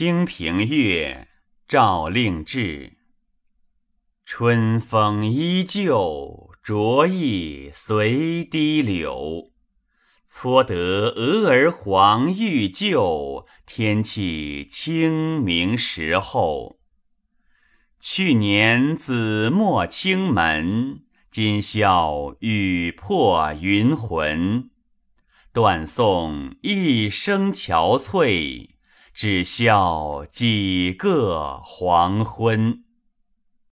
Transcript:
清平乐，赵令志。春风依旧，着意随堤流。搓得鹅儿黄欲旧，天气清明时候。去年紫陌青门，今宵雨破云魂。断送一生憔悴，只笑几个黄昏。